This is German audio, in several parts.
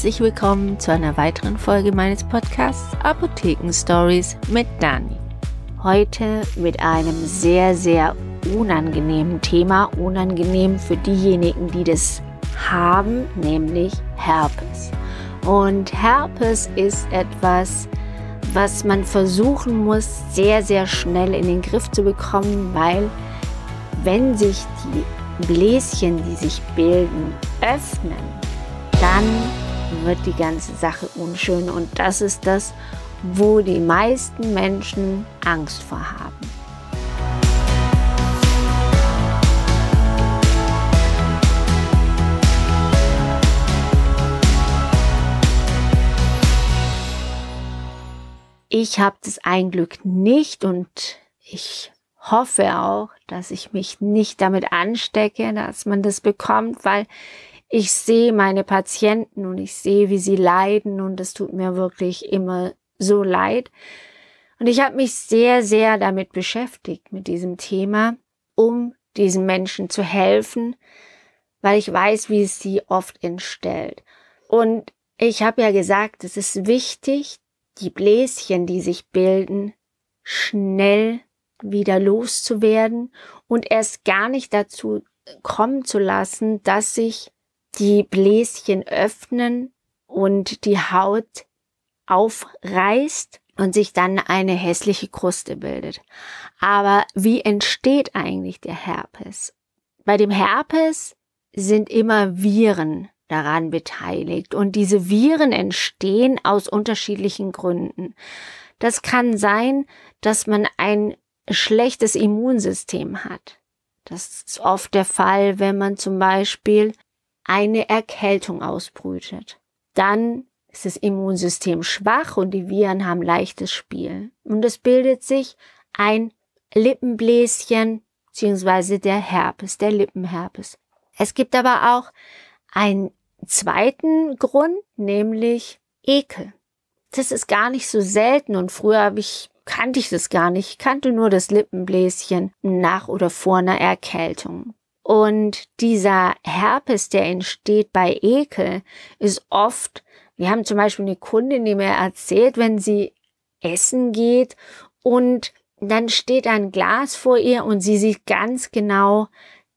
herzlich willkommen zu einer weiteren Folge meines Podcasts Apotheken Stories mit Dani. Heute mit einem sehr, sehr unangenehmen Thema, unangenehm für diejenigen, die das haben, nämlich Herpes. Und Herpes ist etwas, was man versuchen muss, sehr, sehr schnell in den Griff zu bekommen, weil wenn sich die Bläschen, die sich bilden, öffnen, dann wird die ganze Sache unschön und das ist das, wo die meisten Menschen Angst vor haben. Ich habe das ein Glück nicht und ich hoffe auch, dass ich mich nicht damit anstecke, dass man das bekommt, weil ich sehe meine Patienten und ich sehe, wie sie leiden und es tut mir wirklich immer so leid. Und ich habe mich sehr, sehr damit beschäftigt, mit diesem Thema, um diesen Menschen zu helfen, weil ich weiß, wie es sie oft entstellt. Und ich habe ja gesagt, es ist wichtig, die Bläschen, die sich bilden, schnell wieder loszuwerden und erst gar nicht dazu kommen zu lassen, dass sich die Bläschen öffnen und die Haut aufreißt und sich dann eine hässliche Kruste bildet. Aber wie entsteht eigentlich der Herpes? Bei dem Herpes sind immer Viren daran beteiligt und diese Viren entstehen aus unterschiedlichen Gründen. Das kann sein, dass man ein schlechtes Immunsystem hat. Das ist oft der Fall, wenn man zum Beispiel eine Erkältung ausbrütet. Dann ist das Immunsystem schwach und die Viren haben leichtes Spiel. Und es bildet sich ein Lippenbläschen beziehungsweise der Herpes, der Lippenherpes. Es gibt aber auch einen zweiten Grund, nämlich Ekel. Das ist gar nicht so selten und früher habe ich kannte ich das gar nicht. Ich kannte nur das Lippenbläschen nach oder vor einer Erkältung. Und dieser Herpes, der entsteht bei Ekel, ist oft, wir haben zum Beispiel eine Kundin, die mir erzählt, wenn sie essen geht und dann steht ein Glas vor ihr und sie sieht ganz genau,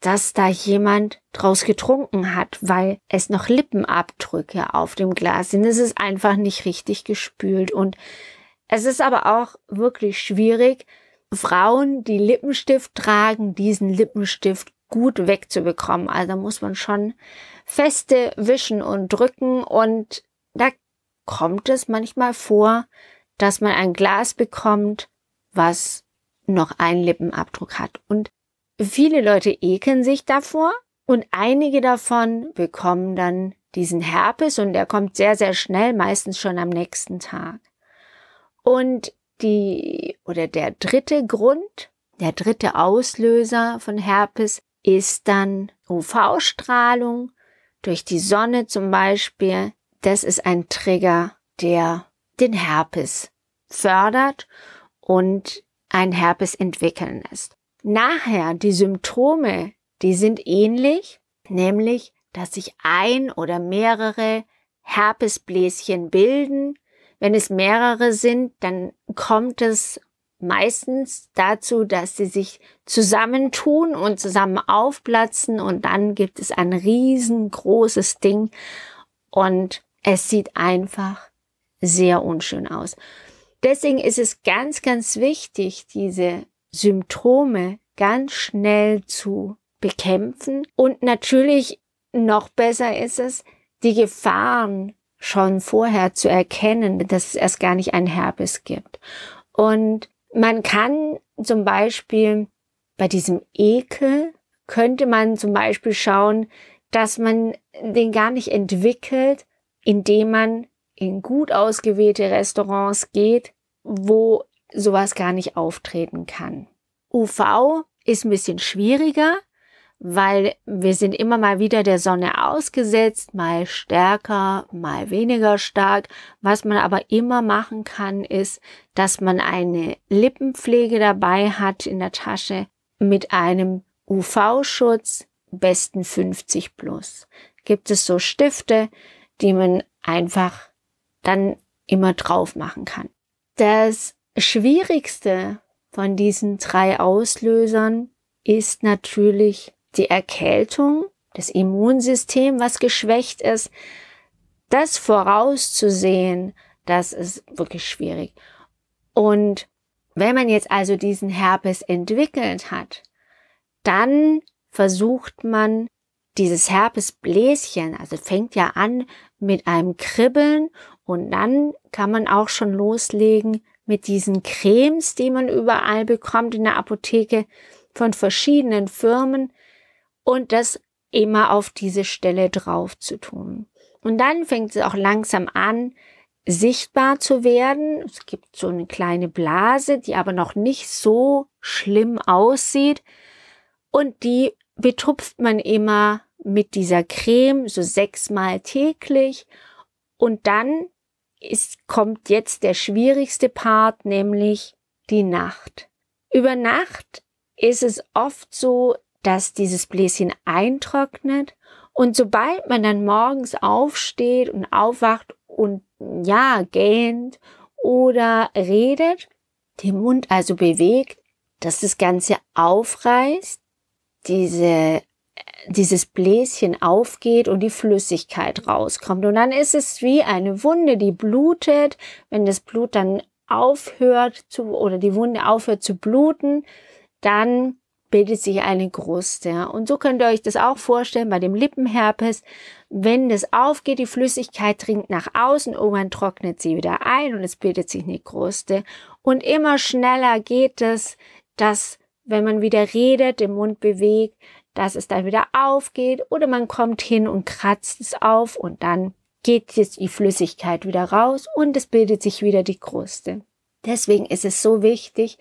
dass da jemand draus getrunken hat, weil es noch Lippenabdrücke auf dem Glas sind. Es ist einfach nicht richtig gespült und es ist aber auch wirklich schwierig, Frauen, die Lippenstift tragen, diesen Lippenstift gut wegzubekommen. Also muss man schon feste wischen und drücken und da kommt es manchmal vor, dass man ein Glas bekommt, was noch einen Lippenabdruck hat. Und viele Leute ekeln sich davor und einige davon bekommen dann diesen Herpes und der kommt sehr, sehr schnell, meistens schon am nächsten Tag. Und die oder der dritte Grund, der dritte Auslöser von Herpes ist dann UV-Strahlung durch die Sonne zum Beispiel. Das ist ein Trigger, der den Herpes fördert und ein Herpes entwickeln lässt. Nachher die Symptome, die sind ähnlich, nämlich, dass sich ein oder mehrere Herpesbläschen bilden. Wenn es mehrere sind, dann kommt es meistens dazu, dass sie sich zusammentun und zusammen aufplatzen und dann gibt es ein riesengroßes Ding und es sieht einfach sehr unschön aus. Deswegen ist es ganz, ganz wichtig, diese Symptome ganz schnell zu bekämpfen und natürlich noch besser ist es, die Gefahren schon vorher zu erkennen, dass es erst gar nicht ein Herpes gibt. Und man kann zum Beispiel bei diesem Ekel könnte man zum Beispiel schauen, dass man den gar nicht entwickelt, indem man in gut ausgewählte Restaurants geht, wo sowas gar nicht auftreten kann. UV ist ein bisschen schwieriger, weil wir sind immer mal wieder der Sonne ausgesetzt, mal stärker, mal weniger stark. Was man aber immer machen kann, ist, dass man eine Lippenpflege dabei hat in der Tasche mit einem UV-Schutz, besten 50 plus. Gibt es so Stifte, die man einfach dann immer drauf machen kann. Das Schwierigste von diesen drei Auslösern ist natürlich die Erkältung, das Immunsystem, was geschwächt ist. Das vorauszusehen, das ist wirklich schwierig. Und wenn man jetzt also diesen Herpes entwickelt hat, dann versucht man dieses Herpesbläschen, also fängt ja an mit einem Kribbeln und dann kann man auch schon loslegen mit diesen Cremes, die man überall bekommt in der Apotheke von verschiedenen Firmen und das immer auf diese Stelle drauf zu tun. Und dann fängt es auch langsam an, sichtbar zu werden. Es gibt so eine kleine Blase, die aber noch nicht so schlimm aussieht. Und die betupft man immer mit dieser Creme so sechsmal täglich. Und dann ist, kommt jetzt der schwierigste Part, nämlich die Nacht. Über Nacht ist es oft so, dass dieses Bläschen eintrocknet und sobald man dann morgens aufsteht und aufwacht und ja, gähnt oder redet, den Mund also bewegt, dass das Ganze aufreißt, diese, dieses Bläschen aufgeht und die Flüssigkeit rauskommt. Und dann ist es wie eine Wunde, die blutet. Wenn das Blut dann aufhört zu, oder die Wunde aufhört zu bluten, dann bildet sich eine Kruste. Und so könnt ihr euch das auch vorstellen bei dem Lippenherpes. Wenn das aufgeht, die Flüssigkeit dringt nach außen, irgendwann trocknet sie wieder ein und es bildet sich eine Kruste. Und immer schneller geht es, dass, wenn man wieder redet, den Mund bewegt, dass es dann wieder aufgeht oder man kommt hin und kratzt es auf und dann geht jetzt die Flüssigkeit wieder raus und es bildet sich wieder die Kruste. Deswegen ist es so wichtig,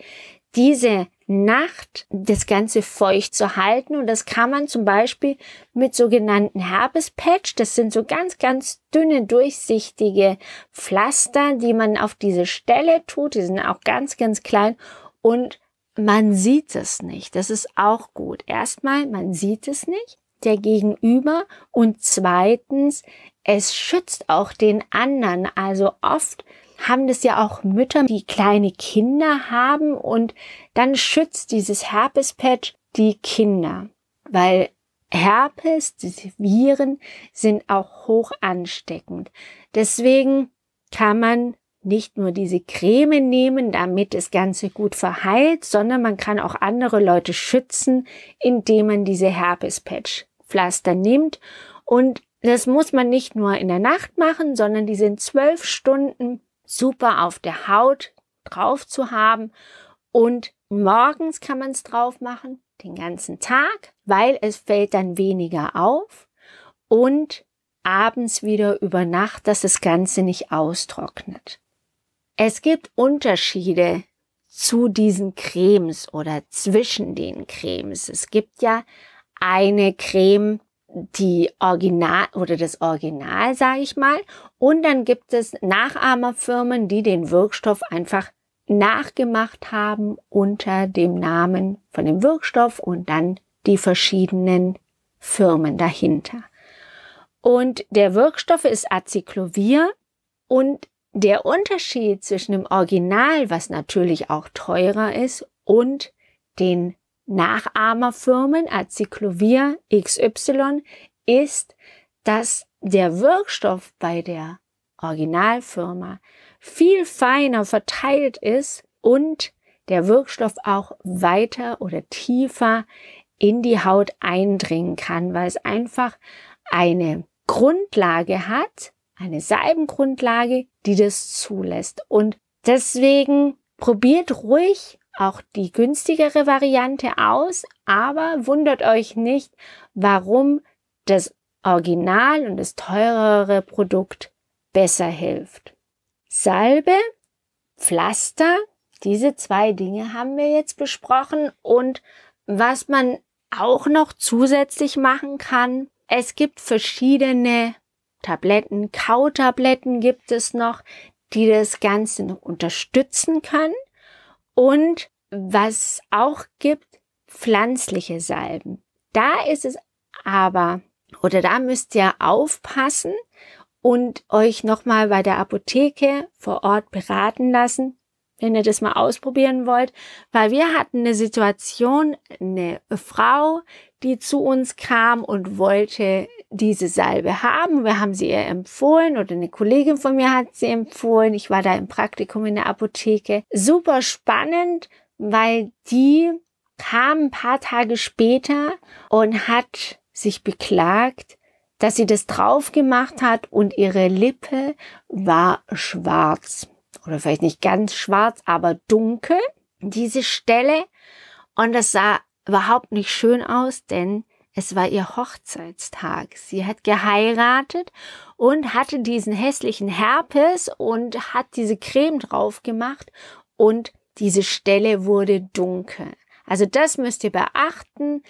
diese Nacht das Ganze feucht zu halten. Und das kann man zum Beispiel mit sogenannten Herpespatch. Das sind so ganz, ganz dünne, durchsichtige Pflaster, die man auf diese Stelle tut. Die sind auch ganz, ganz klein. Und man sieht es nicht. Das ist auch gut. Erstmal, man sieht es nicht, der Gegenüber. Und zweitens, es schützt auch den anderen. Also oft haben das ja auch Mütter, die kleine Kinder haben und dann schützt dieses Herpespatch die Kinder, weil Herpes, diese Viren sind auch hoch ansteckend. Deswegen kann man nicht nur diese Creme nehmen, damit das Ganze gut verheilt, sondern man kann auch andere Leute schützen, indem man diese Herpespatch Pflaster nimmt. Und das muss man nicht nur in der Nacht machen, sondern die sind zwölf Stunden super auf der Haut drauf zu haben. Und morgens kann man es drauf machen, den ganzen Tag, weil es fällt dann weniger auf. Und abends wieder über Nacht, dass das Ganze nicht austrocknet. Es gibt Unterschiede zu diesen Cremes oder zwischen den Cremes. Es gibt ja eine Creme, die Original oder das Original, sage ich mal. Und dann gibt es Nachahmerfirmen, die den Wirkstoff einfach nachgemacht haben unter dem Namen von dem Wirkstoff und dann die verschiedenen Firmen dahinter. Und der Wirkstoff ist Acyclovir und der Unterschied zwischen dem Original, was natürlich auch teurer ist, und den Nachahmerfirmen Acyclovir XY ist, dass der Wirkstoff bei der Originalfirma viel feiner verteilt ist und der Wirkstoff auch weiter oder tiefer in die Haut eindringen kann, weil es einfach eine Grundlage hat, eine Salbengrundlage, die das zulässt. Und deswegen probiert ruhig auch die günstigere Variante aus, aber wundert euch nicht, warum das Original und das teurere Produkt besser hilft. Salbe, Pflaster, diese zwei Dinge haben wir jetzt besprochen und was man auch noch zusätzlich machen kann, es gibt verschiedene Tabletten, Kautabletten gibt es noch, die das Ganze noch unterstützen können. Und was auch gibt, pflanzliche Salben. Da ist es aber, oder da müsst ihr aufpassen und euch nochmal bei der Apotheke vor Ort beraten lassen, wenn ihr das mal ausprobieren wollt, weil wir hatten eine Situation, eine Frau, die zu uns kam und wollte diese Salbe haben. Wir haben sie ihr empfohlen oder eine Kollegin von mir hat sie empfohlen. Ich war da im Praktikum in der Apotheke. Super spannend, weil die kam ein paar Tage später und hat sich beklagt, dass sie das drauf gemacht hat und ihre Lippe war schwarz. Oder vielleicht nicht ganz schwarz, aber dunkel. Diese Stelle. Und das sah überhaupt nicht schön aus, denn es war ihr Hochzeitstag. Sie hat geheiratet und hatte diesen hässlichen Herpes und hat diese Creme drauf gemacht und diese Stelle wurde dunkel. Also das müsst ihr beachten,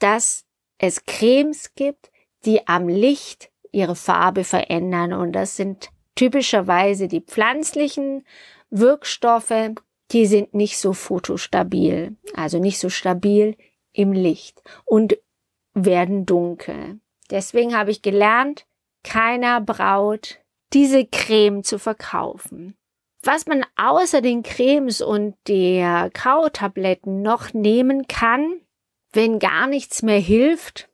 dass es Cremes gibt, die am Licht ihre Farbe verändern und das sind typischerweise die pflanzlichen Wirkstoffe, die sind nicht so fotostabil, also nicht so stabil im Licht und werden dunkel. Deswegen habe ich gelernt, keiner Braut diese Creme zu verkaufen. Was man außer den Cremes und der Kautabletten noch nehmen kann, wenn gar nichts mehr hilft,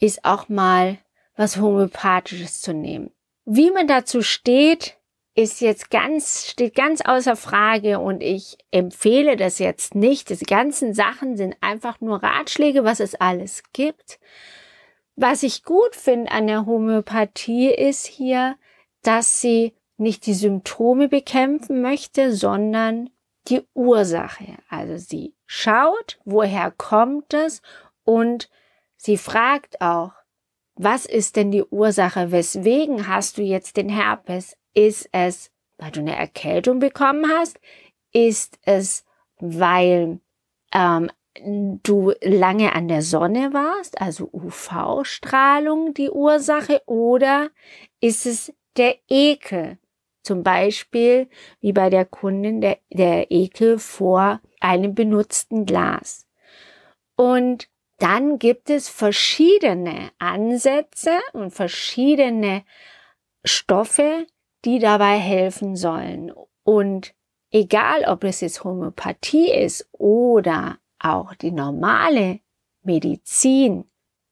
ist auch mal was Homöopathisches zu nehmen. Wie man dazu steht, ist jetzt ganz, steht ganz außer Frage und ich empfehle das jetzt nicht. Die ganzen Sachen sind einfach nur Ratschläge, was es alles gibt. Was ich gut finde an der Homöopathie ist hier, dass sie nicht die Symptome bekämpfen möchte, sondern die Ursache. Also sie schaut, woher kommt es und sie fragt auch, was ist denn die Ursache? Weswegen hast du jetzt den Herpes? Ist es, weil du eine Erkältung bekommen hast? Ist es, weil ähm, du lange an der Sonne warst, also UV-Strahlung die Ursache? Oder ist es der Ekel? Zum Beispiel wie bei der Kundin der, der Ekel vor einem benutzten Glas. Und dann gibt es verschiedene Ansätze und verschiedene Stoffe, die dabei helfen sollen. Und egal, ob es jetzt Homöopathie ist oder auch die normale Medizin,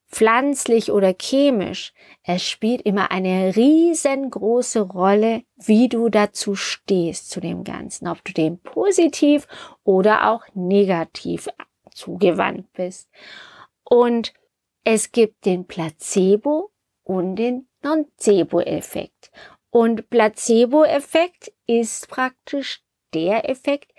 pflanzlich oder chemisch, es spielt immer eine riesengroße Rolle, wie du dazu stehst zu dem Ganzen, ob du dem positiv oder auch negativ zugewandt bist. Und es gibt den Placebo und den Nocebo-Effekt. Und Placebo-Effekt ist praktisch der Effekt,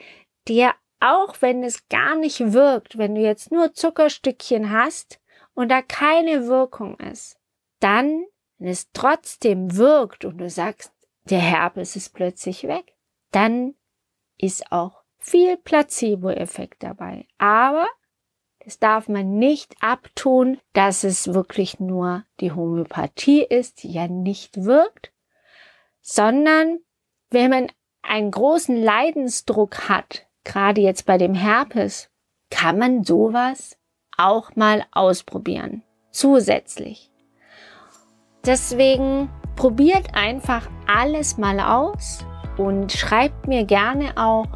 der auch wenn es gar nicht wirkt, wenn du jetzt nur Zuckerstückchen hast und da keine Wirkung ist, dann, wenn es trotzdem wirkt und du sagst, der Herpes ist plötzlich weg, dann ist auch viel Placebo-Effekt dabei. Aber das darf man nicht abtun, dass es wirklich nur die Homöopathie ist, die ja nicht wirkt, sondern wenn man einen großen Leidensdruck hat, gerade jetzt bei dem Herpes, kann man sowas auch mal ausprobieren. Zusätzlich. Deswegen probiert einfach alles mal aus und schreibt mir gerne auch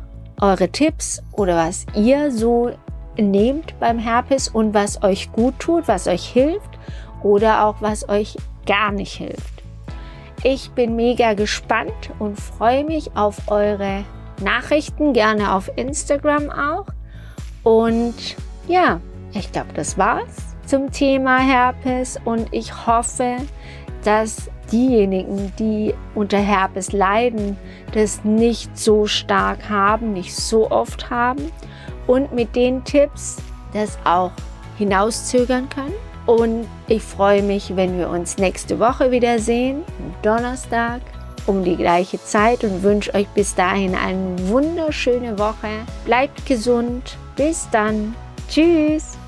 eure Tipps oder was ihr so nehmt beim Herpes und was euch gut tut, was euch hilft oder auch was euch gar nicht hilft. Ich bin mega gespannt und freue mich auf eure Nachrichten, gerne auf Instagram auch. Und ja, ich glaube, das war's zum Thema Herpes und ich hoffe, dass diejenigen, die unter Herpes leiden, das nicht so stark haben, nicht so oft haben und mit den Tipps das auch hinauszögern können. Und ich freue mich, wenn wir uns nächste Woche wiedersehen, Donnerstag um die gleiche Zeit und wünsche euch bis dahin eine wunderschöne Woche. Bleibt gesund. Bis dann. Tschüss.